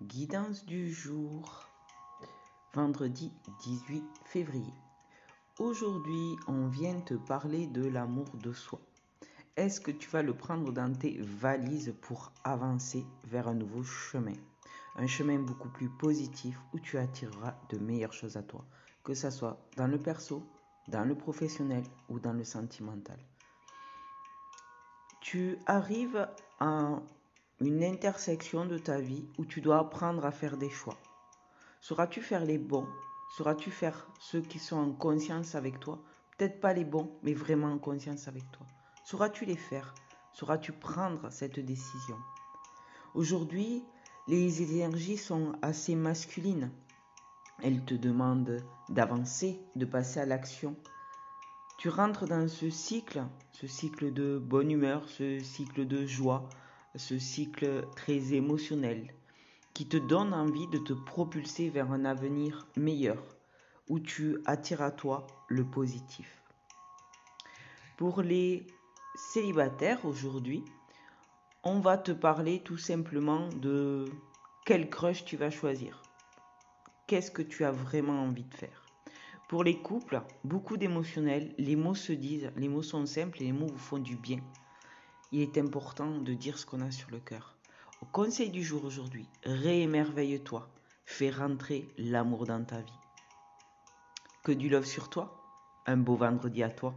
Guidance du jour, vendredi 18 février. Aujourd'hui, on vient te parler de l'amour de soi. Est-ce que tu vas le prendre dans tes valises pour avancer vers un nouveau chemin? Un chemin beaucoup plus positif où tu attireras de meilleures choses à toi, que ce soit dans le perso, dans le professionnel ou dans le sentimental. Tu arrives à une intersection de ta vie où tu dois apprendre à faire des choix. Sauras-tu faire les bons? Sauras-tu faire ceux qui sont en conscience avec toi? Peut-être pas les bons, mais vraiment en conscience avec toi. Sauras-tu les faire? Sauras-tu prendre cette décision? Aujourd'hui, les énergies sont assez masculines. Elles te demandent d'avancer, de passer à l'action. Tu rentres dans ce cycle, ce cycle de bonne humeur, ce cycle de joie, ce cycle très émotionnel qui te donne envie de te propulser vers un avenir meilleur où tu attires à toi le positif. Pour les célibataires aujourd'hui, on va te parler tout simplement de quel crush tu vas choisir. Qu'est-ce que tu as vraiment envie de faire? Pour les couples, beaucoup d'émotionnels, les mots se disent, les mots sont simples et les mots vous font du bien il est important de dire ce qu'on a sur le cœur. Au conseil du jour aujourd'hui, réémerveille-toi, fais rentrer l'amour dans ta vie. Que du love sur toi, un beau vendredi à toi.